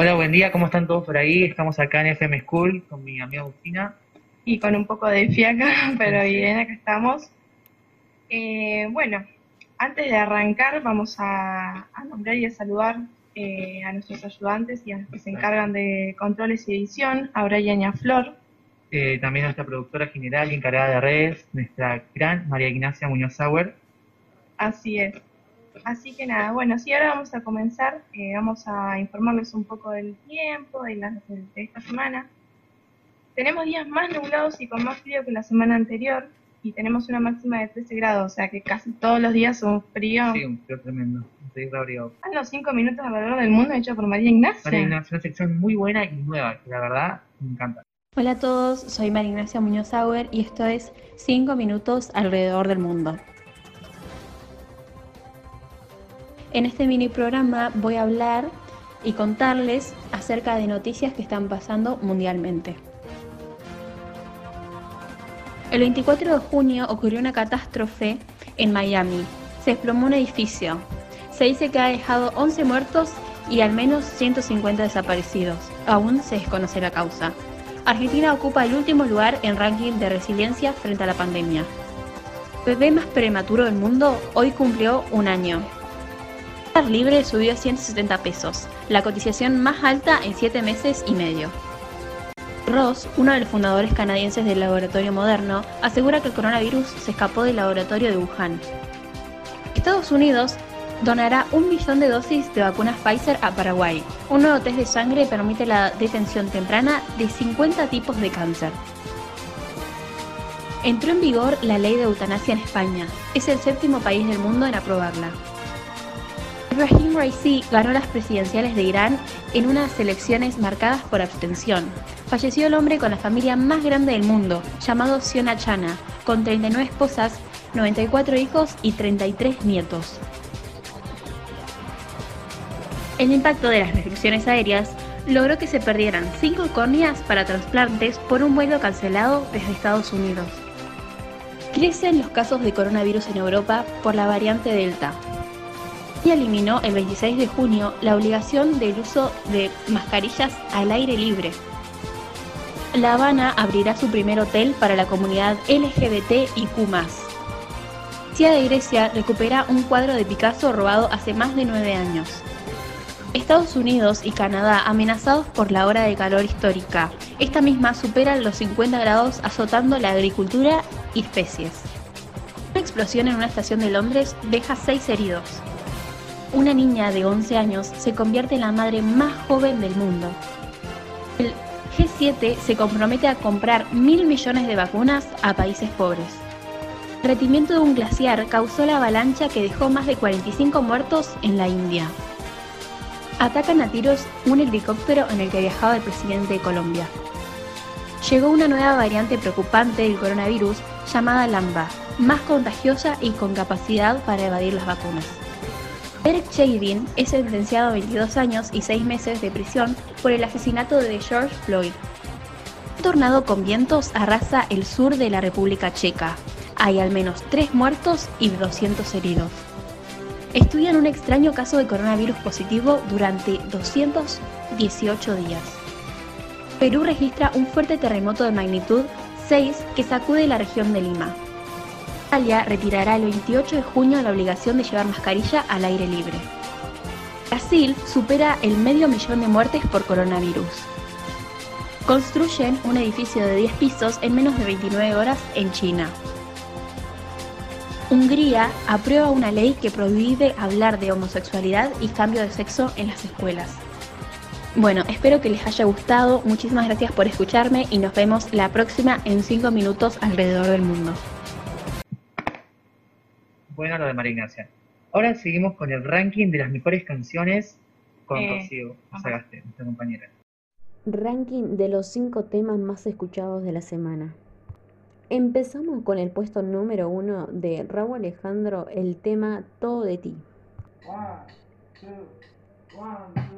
Hola, buen día, ¿cómo están todos por ahí? Estamos acá en FM School con mi amiga Agustina. Y con un poco de fiaca, pero bien, acá estamos. Eh, bueno, antes de arrancar vamos a, nombrar y a saludar eh, a nuestros ayudantes y a los que se encargan de controles y edición, a Brian y a Flor. Eh, también a nuestra productora general y encargada de redes, nuestra gran María Ignacia Muñoz Sauer. Así es. Así que nada, bueno, sí, ahora vamos a comenzar, eh, vamos a informarles un poco del tiempo de, de, esta semana. Tenemos días más nublados y con más frío que la semana anterior y tenemos una máxima de 13 grados, o sea que casi todos los días son frío. Sí, un frío tremendo, estoy abrigado. Ah, los 5 minutos alrededor del mundo hecho por María Ignacia. María Ignacia, una sección muy buena y nueva, que la verdad me encanta. Hola a todos, soy María Ignacia Muñoz Auer y esto es 5 minutos alrededor del mundo. En este mini programa voy a hablar y contarles acerca de noticias que están pasando mundialmente. El 24 de junio ocurrió una catástrofe en Miami. Se desplomó un edificio. Se dice que ha dejado 11 muertos y al menos 150 desaparecidos. Aún se desconoce la causa. Argentina ocupa el último lugar en ranking de resiliencia frente a la pandemia. El bebé más prematuro del mundo hoy cumplió un año libre subió a 170 pesos, la cotización más alta en 7 meses y medio. Ross, uno de los fundadores canadienses del laboratorio moderno, asegura que el coronavirus se escapó del laboratorio de Wuhan. Estados Unidos donará un millón de dosis de vacunas Pfizer a Paraguay. Un nuevo test de sangre permite la detención temprana de 50 tipos de cáncer. Entró en vigor la ley de eutanasia en España. Es el séptimo país del mundo en aprobarla. Ibrahim Raisi ganó las presidenciales de Irán en unas elecciones marcadas por abstención. Falleció el hombre con la familia más grande del mundo, llamado Siona Chana, con 39 esposas, 94 hijos y 33 nietos. El impacto de las restricciones aéreas logró que se perdieran 5 córneas para trasplantes por un vuelo cancelado desde Estados Unidos. Crecen los casos de coronavirus en Europa por la variante Delta, y eliminó el 26 de junio la obligación del uso de mascarillas al aire libre. La Habana abrirá su primer hotel para la comunidad LGBT y Q+. Cia de Grecia recupera un cuadro de Picasso robado hace más de nueve años. Estados Unidos y Canadá amenazados por la hora de calor histórica. Esta misma supera los 50 grados azotando la agricultura y especies. Una explosión en una estación de Londres deja seis heridos una niña de 11 años se convierte en la madre más joven del mundo. El G7 se compromete a comprar mil millones de vacunas a países pobres. El retimiento de un glaciar causó la avalancha que dejó más de 45 muertos en la India. Atacan a tiros un helicóptero en el que viajaba el presidente de Colombia. Llegó una nueva variante preocupante del coronavirus llamada Lambda, más contagiosa y con capacidad para evadir las vacunas. Eric Chadin es sentenciado a 22 años y 6 meses de prisión por el asesinato de George Floyd. Un tornado con vientos arrasa el sur de la República Checa. Hay al menos 3 muertos y 200 heridos. Estudian un extraño caso de coronavirus positivo durante 218 días. Perú registra un fuerte terremoto de magnitud 6 que sacude la región de Lima. Italia retirará el 28 de junio la obligación de llevar mascarilla al aire libre. Brasil supera el medio millón de muertes por coronavirus. Construyen un edificio de 10 pisos en menos de 29 horas en China. Hungría aprueba una ley que prohíbe hablar de homosexualidad y cambio de sexo en las escuelas. Bueno, espero que les haya gustado, muchísimas gracias por escucharme y nos vemos la próxima en 5 minutos alrededor del mundo bueno lo de María Ignacia. Ahora seguimos con el ranking de las mejores canciones con eh, Rocío Sagaste, nuestra compañera. Ranking de los cinco temas más escuchados de la semana. Empezamos con el puesto número uno de Raúl Alejandro, el tema Todo de ti. Bueno,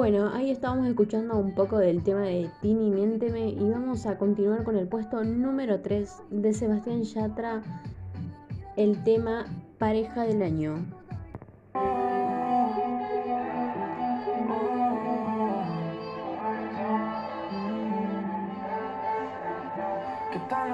Bueno, ahí estábamos escuchando un poco del tema de Tini Miénteme y vamos a continuar con el puesto número 3 de Sebastián Yatra, el tema Pareja del Año.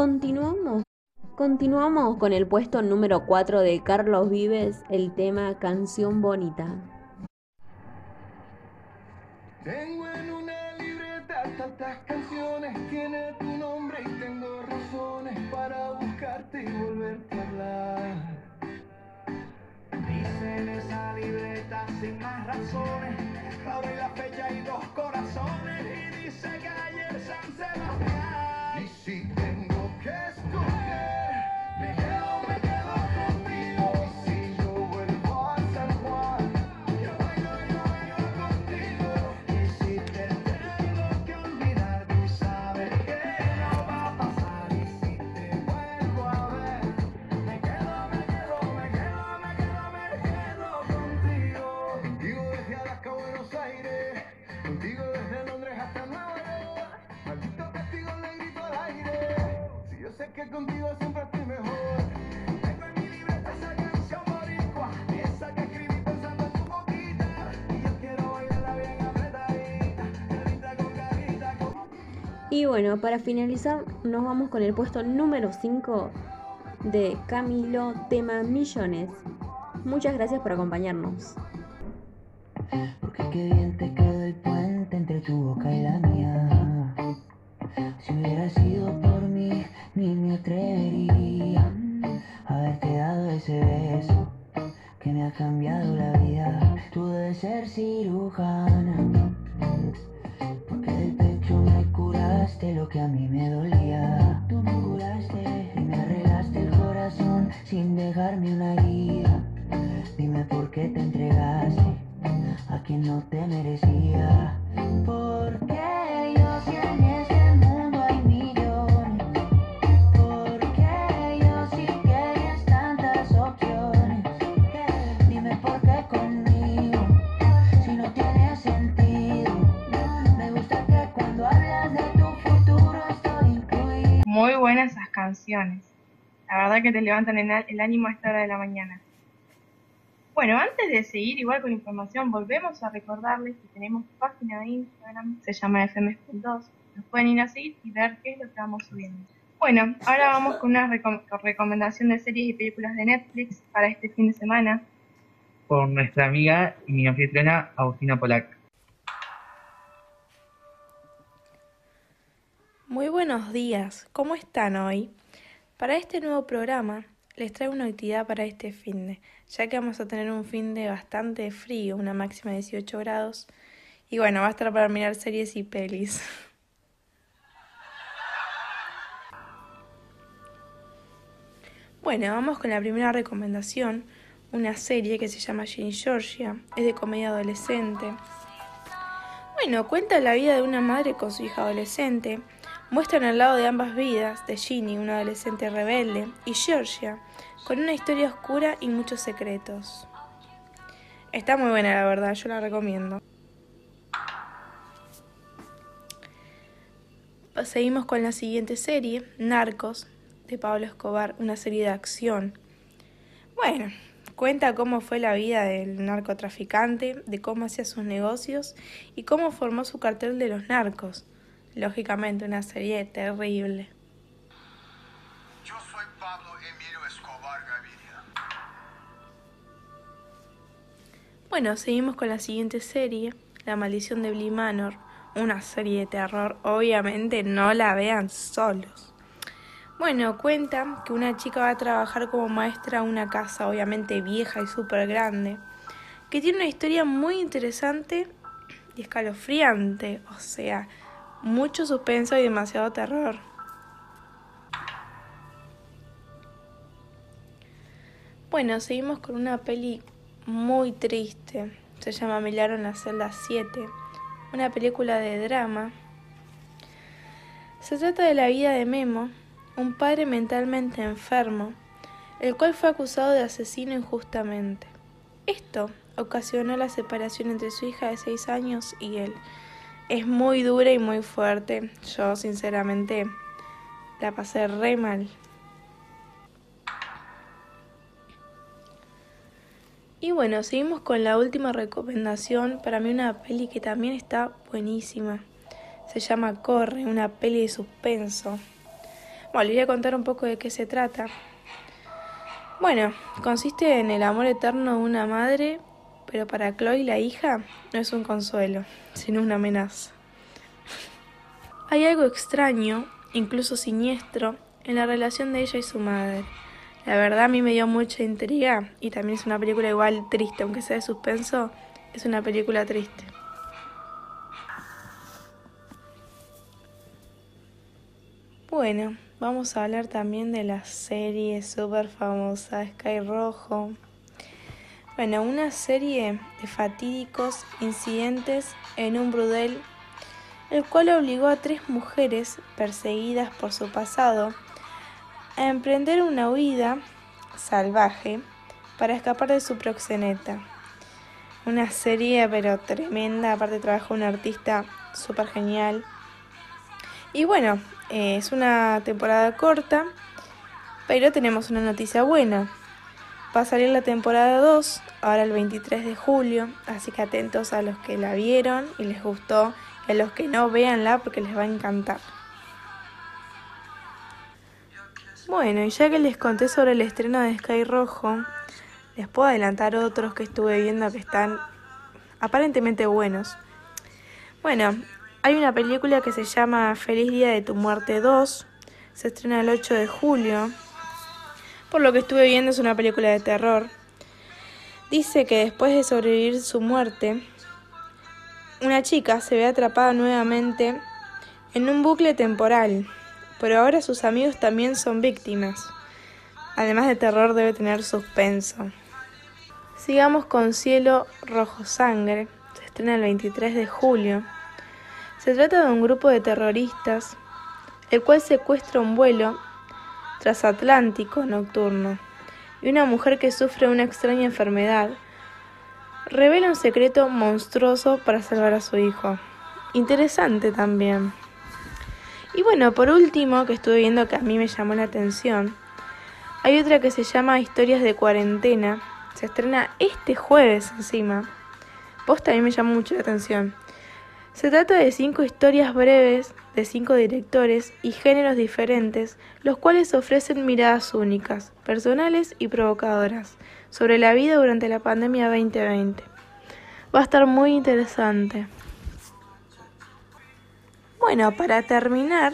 Continuamos. Continuamos con el puesto número 4 de Carlos Vives, el tema Canción Bonita. Tengo en una libreta tantas canciones, tiene tu nombre y tengo razones para buscarte y volverte a hablar. Dice en esa libreta sin más razones, abre la fecha y dos corazones y dice que ayer San Sebastián. Y si contigo siempre estoy mejor. Tengo en mi libreta esa canción boricua, esa que escribí pensando en tu boquita. Y yo quiero bailarla bien apretadita, carita con carita con... Y bueno, para finalizar, nos vamos con el puesto número 5 de Camilo, tema Millones. Muchas gracias por acompañarnos. Porque qué bien te Muy buenas esas canciones. La verdad que te levantan el ánimo a esta hora de la mañana. Bueno, antes de seguir igual con información, volvemos a recordarles que tenemos página de Instagram, se llama fms.2. Nos pueden ir a seguir y ver qué es lo que vamos subiendo. Bueno, ahora vamos con una recom- recomendación de series y películas de Netflix para este fin de semana. Por nuestra amiga y mi anfitriona Agustina Polac. Muy buenos días, ¿cómo están hoy? Para este nuevo programa les traigo una actividad para este fin de, ya que vamos a tener un fin de bastante frío, una máxima de 18 grados, y bueno, va a estar para mirar series y pelis. Bueno, vamos con la primera recomendación, una serie que se llama Ginny Georgia, es de comedia adolescente. Bueno, cuenta la vida de una madre con su hija adolescente, muestran el lado de ambas vidas, de Ginny, una adolescente rebelde, y Georgia, con una historia oscura y muchos secretos. Está muy buena la verdad, yo la recomiendo. Seguimos con la siguiente serie, Narcos, de Pablo Escobar, una serie de acción. Bueno, cuenta cómo fue la vida del narcotraficante, de cómo hacía sus negocios y cómo formó su cartel de los narcos. Lógicamente, una serie terrible. Yo soy Pablo Emilio Escobar Gaviria. Bueno, seguimos con la siguiente serie, La maldición de Bly Manor, una serie de terror. Obviamente no la vean solos. Bueno, cuenta que una chica va a trabajar como maestra a una casa, obviamente vieja y súper grande, que tiene una historia muy interesante y escalofriante, o sea, mucho suspenso y demasiado terror. Bueno, seguimos con una peli muy triste. Se llama Milagro en la celda 7. Una película de drama. Se trata de la vida de Memo, un padre mentalmente enfermo, el cual fue acusado de asesino injustamente. Esto ocasionó la separación entre su hija de 6 años y él. Es muy dura y muy fuerte. Yo sinceramente la pasé re mal. Y bueno, seguimos con la última recomendación. Para mí una peli que también está buenísima. Se llama Corre, una peli de suspenso. Bueno, les voy a contar un poco de qué se trata. Bueno, consiste en el amor eterno de una madre, pero para Chloe, la hija, no es un consuelo, sino una amenaza. Hay algo extraño, incluso siniestro, en la relación de ella y su madre. La verdad a mí me dio mucha intriga y también es una película igual triste, aunque sea de suspenso, es una película triste. Bueno, vamos a hablar también de la serie súper famosa Sky Rojo. Bueno, una serie de fatídicos incidentes en un brudel, el cual obligó a tres mujeres perseguidas por su pasado a emprender una huida salvaje para escapar de su proxeneta. Una serie pero tremenda, aparte trabaja un artista súper genial. Y bueno, eh, es una temporada corta, pero tenemos una noticia buena. Va a salir la temporada 2, ahora el 23 de julio, así que atentos a los que la vieron y les gustó, y a los que no, véanla porque les va a encantar. Bueno, y ya que les conté sobre el estreno de Sky Rojo, les puedo adelantar otros que estuve viendo que están aparentemente buenos. Bueno, hay una película que se llama Feliz Día de tu Muerte 2. Se estrena el 8 de julio. Por lo que estuve viendo es una película de terror. Dice que después de sobrevivir su muerte, una chica se ve atrapada nuevamente en un bucle temporal, pero ahora sus amigos también son víctimas. Además de terror debe tener suspenso. Sigamos con Cielo Rojo Sangre, se estrena el 23 de julio. Se trata de un grupo de terroristas, el cual secuestra un vuelo transatlántico nocturno y una mujer que sufre una extraña enfermedad revela un secreto monstruoso para salvar a su hijo. Interesante también. Y bueno, por último, que estuve viendo que a mí me llamó la atención, hay otra que se llama Historias de Cuarentena. Se estrena este jueves encima. Posta también me llamó mucho la atención. Se trata de cinco historias breves de cinco directores y géneros diferentes, los cuales ofrecen miradas únicas, personales y provocadoras sobre la vida durante la pandemia 2020. Va a estar muy interesante. Bueno, para terminar,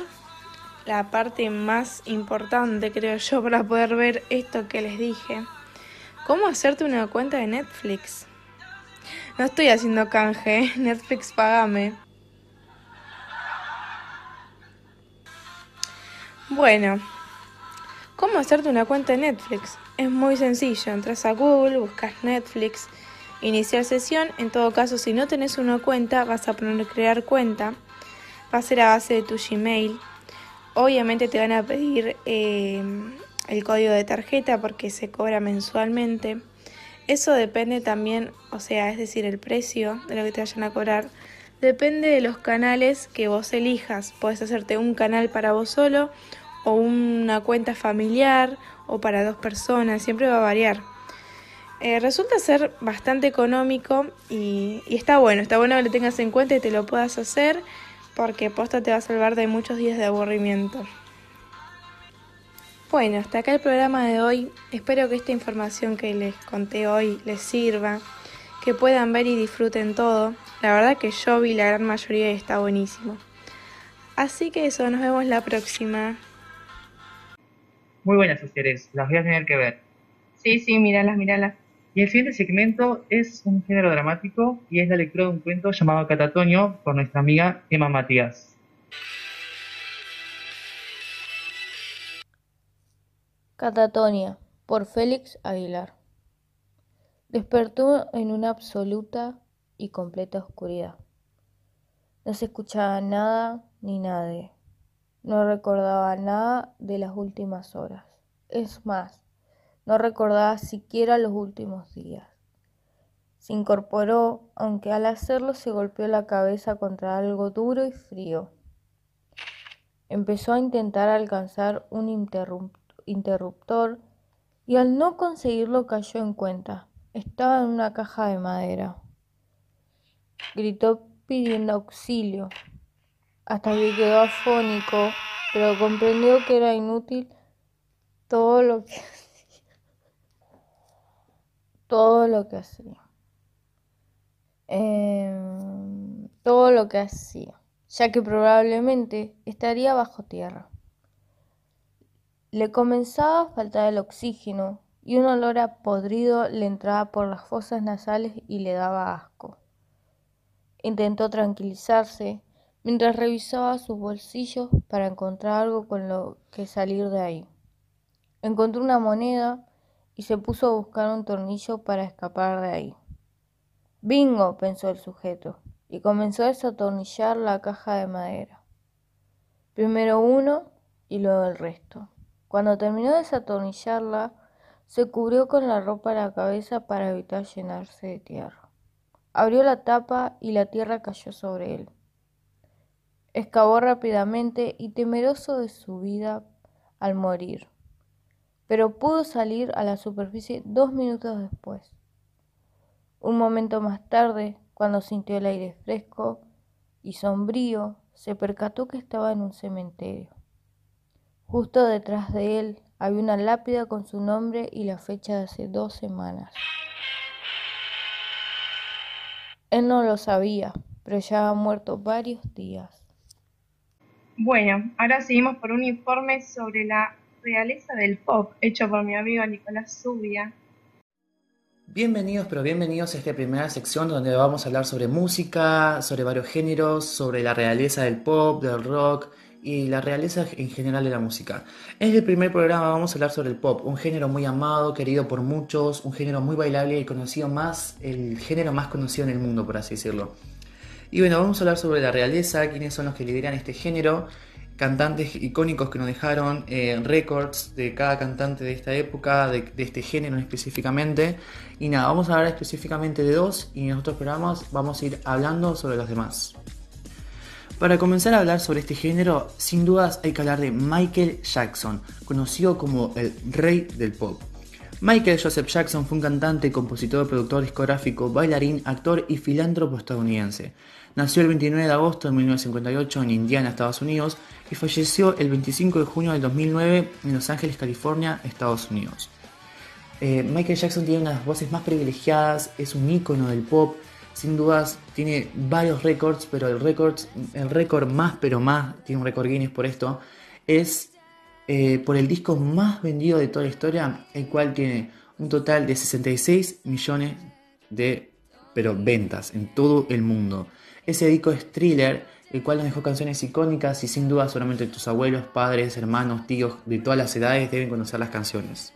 la parte más importante creo yo para poder ver esto que les dije, ¿cómo hacerte una cuenta de Netflix? No estoy haciendo canje, Netflix pagame. Bueno, ¿cómo hacerte una cuenta de Netflix? Es muy sencillo, entras a Google, buscas Netflix, iniciar sesión, en todo caso si no tenés una cuenta vas a poner crear cuenta va a ser a base de tu Gmail. Obviamente te van a pedir eh, el código de tarjeta porque se cobra mensualmente. Eso depende también, o sea, es decir, el precio de lo que te vayan a cobrar. Depende de los canales que vos elijas. Puedes hacerte un canal para vos solo o una cuenta familiar o para dos personas. Siempre va a variar. Eh, resulta ser bastante económico y, y, está bueno. Está bueno que lo tengas en cuenta y te lo puedas hacer porque posta te va a salvar de muchos días de aburrimiento. Bueno, hasta acá el programa de hoy. Espero que esta información que les conté hoy les sirva, que puedan ver y disfruten todo. La verdad que yo vi la gran mayoría y está buenísimo. Así que eso, nos vemos la próxima. Muy buenas series, las voy a tener que ver. Sí, sí, míralas, míralas. Y el siguiente segmento es un género dramático y es la lectura de un cuento llamado Catatoño por nuestra amiga Emma Matías. Catatonia por Félix Aguilar. Despertó en una absoluta y completa oscuridad. No se escuchaba nada ni nadie. No recordaba nada de las últimas horas. Es más, no recordaba siquiera los últimos días. Se incorporó, aunque al hacerlo se golpeó la cabeza contra algo duro y frío. Empezó a intentar alcanzar un interruptor y al no conseguirlo cayó en cuenta. Estaba en una caja de madera. Gritó pidiendo auxilio, hasta que quedó afónico, pero comprendió que era inútil todo lo que todo lo que hacía. Em, todo lo que hacía, ya que probablemente estaría bajo tierra. Le comenzaba a faltar el oxígeno y un olor a podrido le entraba por las fosas nasales y le daba asco. Intentó tranquilizarse mientras revisaba sus bolsillos para encontrar algo con lo que salir de ahí. Encontró una moneda y se puso a buscar un tornillo para escapar de ahí. Bingo, pensó el sujeto, y comenzó a desatornillar la caja de madera. Primero uno y luego el resto. Cuando terminó de desatornillarla, se cubrió con la ropa la cabeza para evitar llenarse de tierra. Abrió la tapa y la tierra cayó sobre él. Excavó rápidamente y temeroso de su vida al morir pero pudo salir a la superficie dos minutos después. Un momento más tarde, cuando sintió el aire fresco y sombrío, se percató que estaba en un cementerio. Justo detrás de él había una lápida con su nombre y la fecha de hace dos semanas. Él no lo sabía, pero ya ha muerto varios días. Bueno, ahora seguimos por un informe sobre la realeza del pop, hecho por mi amigo Nicolás Zubia. Bienvenidos, pero bienvenidos a esta primera sección donde vamos a hablar sobre música, sobre varios géneros, sobre la realeza del pop, del rock y la realeza en general de la música. En el primer programa vamos a hablar sobre el pop, un género muy amado, querido por muchos, un género muy bailable y conocido más, el género más conocido en el mundo, por así decirlo. Y bueno, vamos a hablar sobre la realeza, quiénes son los que lideran este género, cantantes icónicos que nos dejaron, eh, récords de cada cantante de esta época, de, este género específicamente. Y nada, vamos a hablar específicamente de dos y en otros programas vamos a ir hablando sobre los demás. Para comenzar a hablar sobre este género, sin dudas hay que hablar de Michael Jackson, conocido como el rey del pop. Michael Joseph Jackson fue un cantante, compositor, productor discográfico, bailarín, actor y filántropo estadounidense. Nació el 29 de agosto de 1958 en Indiana, Estados Unidos, y falleció el 25 de junio del 2009 en Los Ángeles, California, Estados Unidos. Eh, Michael Jackson tiene una de las voces más privilegiadas, es un ícono del pop, sin dudas tiene varios récords, pero el récord el récord más, pero más, tiene un récord Guinness por esto, es eh, por el disco más vendido de toda la historia, el cual tiene un total de 66 millones de pero ventas en todo el mundo. Ese disco es Thriller, el cual nos dejó canciones icónicas y sin duda solamente tus abuelos, padres, hermanos, tíos de todas las edades deben conocer las canciones.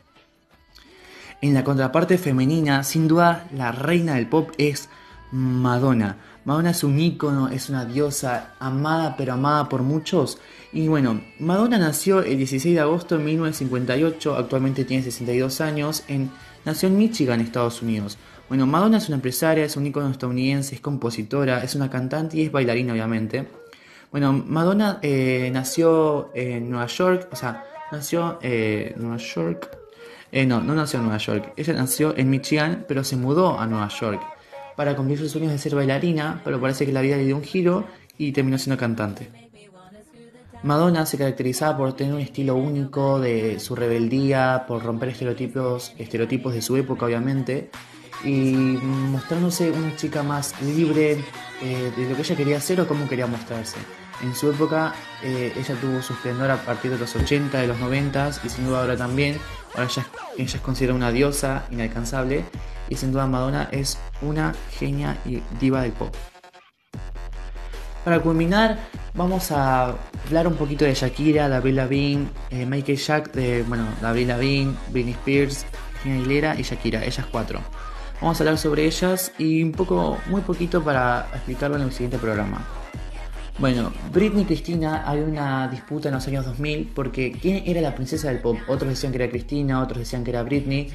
En la contraparte femenina, sin duda la reina del pop es Madonna. Madonna es un ícono, es una diosa amada pero amada por muchos. Y bueno, Madonna nació el 16 de agosto de 1958, actualmente tiene 62 años, en, nació en Michigan, Estados Unidos. Bueno, Madonna es una empresaria, es un ícono estadounidense, es compositora, es una cantante y es bailarina obviamente. Bueno, Madonna eh, nació en Nueva York, o sea, nació en Nueva York. Eh, no, no nació en Nueva York, ella nació en Michigan, pero se mudó a Nueva York para cumplir sus sueños de ser bailarina, pero parece que la vida le dio un giro y terminó siendo cantante. Madonna se caracterizaba por tener un estilo único de su rebeldía, por romper estereotipos, estereotipos de su época obviamente, y mostrándose una chica más libre eh, de lo que ella quería hacer o cómo quería mostrarse. En su época eh, ella tuvo su esplendor a partir de los 80, de los 90 y sin duda ahora también. Ahora ella, ella es considerada una diosa inalcanzable y sin duda Madonna es una genia y diva del pop. Para culminar, vamos a hablar un poquito de Shakira, David Lavigne, eh, Michael Jack, de, bueno, David Lavigne, Britney Spears, Gina Aguilera y Shakira, ellas cuatro. Vamos a hablar sobre ellas y un poco, muy poquito para explicarlo en el siguiente programa. Bueno, Britney y Cristina hay una disputa en los años 2000 porque ¿quién era la princesa del pop? Otros decían que era Cristina, otros decían que era Britney.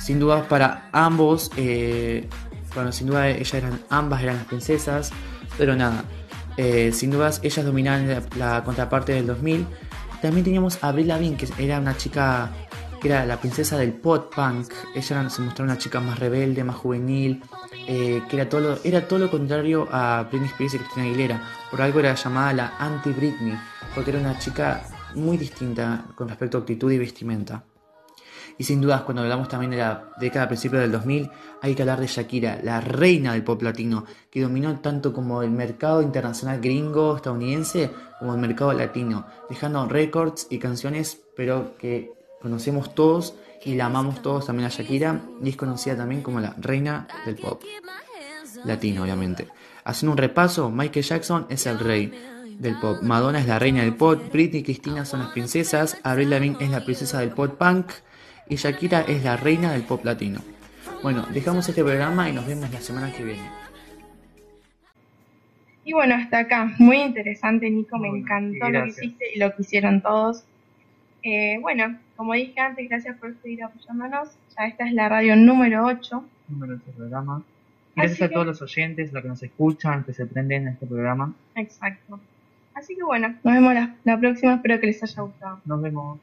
Sin duda para ambos, eh, bueno, sin duda ellas eran, ambas eran las princesas, pero nada, eh, sin dudas ellas dominaban la, contraparte del 2000. También teníamos a Brie Lavigne, que era una chica que era la princesa del pop punk. Ella se mostraba una chica más rebelde, más juvenil, eh, que era todo, lo, era todo lo contrario a Britney Spears y Christina Aguilera. Por algo era llamada la anti-Britney, porque era una chica muy distinta con respecto a actitud y vestimenta. Y sin dudas, cuando hablamos también de la década principio del 2000, hay que hablar de Shakira, la reina del pop latino, que dominó tanto como el mercado internacional gringo, estadounidense, como el mercado latino, dejando récords y canciones, pero que conocemos todos y la amamos todos también a Shakira y es conocida también como la reina del pop latino, obviamente. Haciendo un repaso, Michael Jackson es el rey del pop, Madonna es la reina del pop, Britney y Cristina son las princesas, Avril Lavigne es la princesa del pop punk y Shakira es la reina del pop latino. Bueno, dejamos este programa y nos vemos la semana que viene. Y bueno, hasta acá. Muy interesante, Nico. Me encantó lo que hiciste y lo que hicieron todos. Eh, bueno, como dije antes, gracias por seguir apoyándonos. Ya esta es la radio número 8. Número 8 programa. Gracias a todos los oyentes, los que nos escuchan, que se prenden a este programa. Exacto. Así que bueno, nos vemos la próxima. Espero que les haya gustado. Nos vemos.